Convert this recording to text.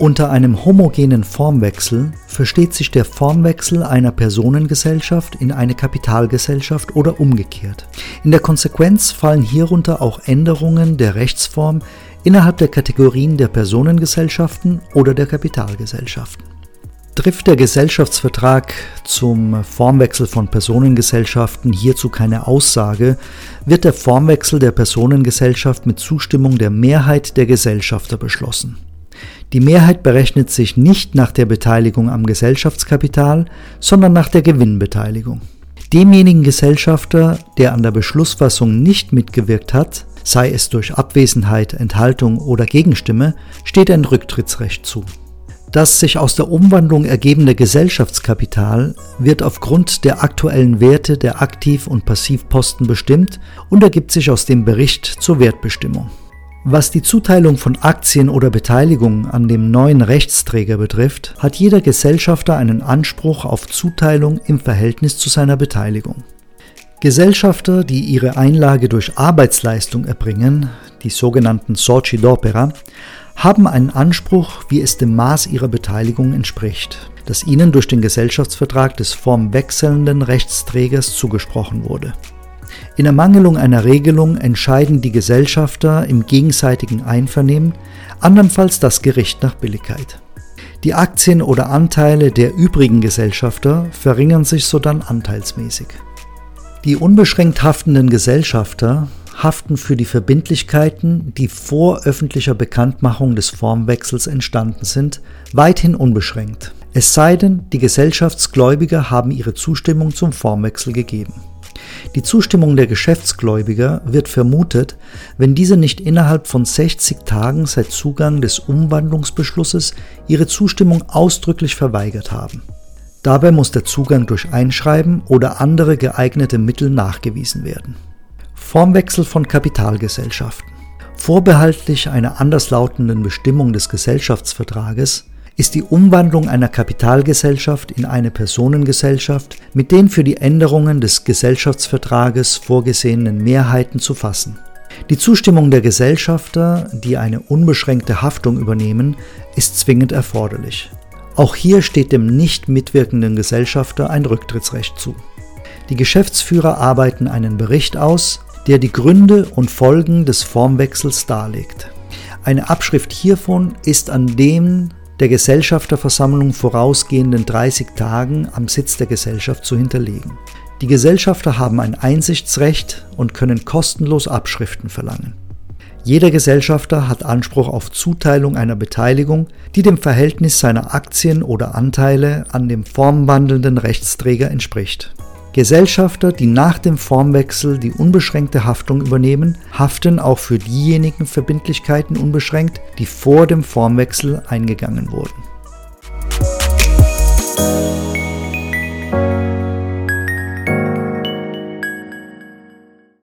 Unter einem homogenen Formwechsel versteht sich der Formwechsel einer Personengesellschaft in eine Kapitalgesellschaft oder umgekehrt. In der Konsequenz fallen hierunter auch Änderungen der Rechtsform innerhalb der Kategorien der Personengesellschaften oder der Kapitalgesellschaften. Trifft der Gesellschaftsvertrag zum Formwechsel von Personengesellschaften hierzu keine Aussage, wird der Formwechsel der Personengesellschaft mit Zustimmung der Mehrheit der Gesellschafter beschlossen. Die Mehrheit berechnet sich nicht nach der Beteiligung am Gesellschaftskapital, sondern nach der Gewinnbeteiligung. Demjenigen Gesellschafter, der an der Beschlussfassung nicht mitgewirkt hat, sei es durch Abwesenheit, Enthaltung oder Gegenstimme, steht ein Rücktrittsrecht zu. Das sich aus der Umwandlung ergebende Gesellschaftskapital wird aufgrund der aktuellen Werte der Aktiv- und Passivposten bestimmt und ergibt sich aus dem Bericht zur Wertbestimmung. Was die Zuteilung von Aktien oder Beteiligungen an dem neuen Rechtsträger betrifft, hat jeder Gesellschafter einen Anspruch auf Zuteilung im Verhältnis zu seiner Beteiligung. Gesellschafter, die ihre Einlage durch Arbeitsleistung erbringen, die sogenannten Soci d'Opera, haben einen Anspruch, wie es dem Maß ihrer Beteiligung entspricht, das ihnen durch den Gesellschaftsvertrag des formwechselnden Rechtsträgers zugesprochen wurde. In Ermangelung einer Regelung entscheiden die Gesellschafter im gegenseitigen Einvernehmen, andernfalls das Gericht nach Billigkeit. Die Aktien oder Anteile der übrigen Gesellschafter verringern sich sodann anteilsmäßig. Die unbeschränkt haftenden Gesellschafter haften für die Verbindlichkeiten, die vor öffentlicher Bekanntmachung des Formwechsels entstanden sind, weithin unbeschränkt. Es sei denn, die Gesellschaftsgläubiger haben ihre Zustimmung zum Formwechsel gegeben. Die Zustimmung der Geschäftsgläubiger wird vermutet, wenn diese nicht innerhalb von 60 Tagen seit Zugang des Umwandlungsbeschlusses ihre Zustimmung ausdrücklich verweigert haben. Dabei muss der Zugang durch Einschreiben oder andere geeignete Mittel nachgewiesen werden. Formwechsel von Kapitalgesellschaften. Vorbehaltlich einer anderslautenden Bestimmung des Gesellschaftsvertrages ist die Umwandlung einer Kapitalgesellschaft in eine Personengesellschaft mit den für die Änderungen des Gesellschaftsvertrages vorgesehenen Mehrheiten zu fassen. Die Zustimmung der Gesellschafter, die eine unbeschränkte Haftung übernehmen, ist zwingend erforderlich. Auch hier steht dem nicht mitwirkenden Gesellschafter ein Rücktrittsrecht zu. Die Geschäftsführer arbeiten einen Bericht aus, der die Gründe und Folgen des Formwechsels darlegt. Eine Abschrift hiervon ist an dem der Gesellschafterversammlung vorausgehenden 30 Tagen am Sitz der Gesellschaft zu hinterlegen. Die Gesellschafter haben ein Einsichtsrecht und können kostenlos Abschriften verlangen. Jeder Gesellschafter hat Anspruch auf Zuteilung einer Beteiligung, die dem Verhältnis seiner Aktien oder Anteile an dem formwandelnden Rechtsträger entspricht. Gesellschafter, die nach dem Formwechsel die unbeschränkte Haftung übernehmen, haften auch für diejenigen Verbindlichkeiten unbeschränkt, die vor dem Formwechsel eingegangen wurden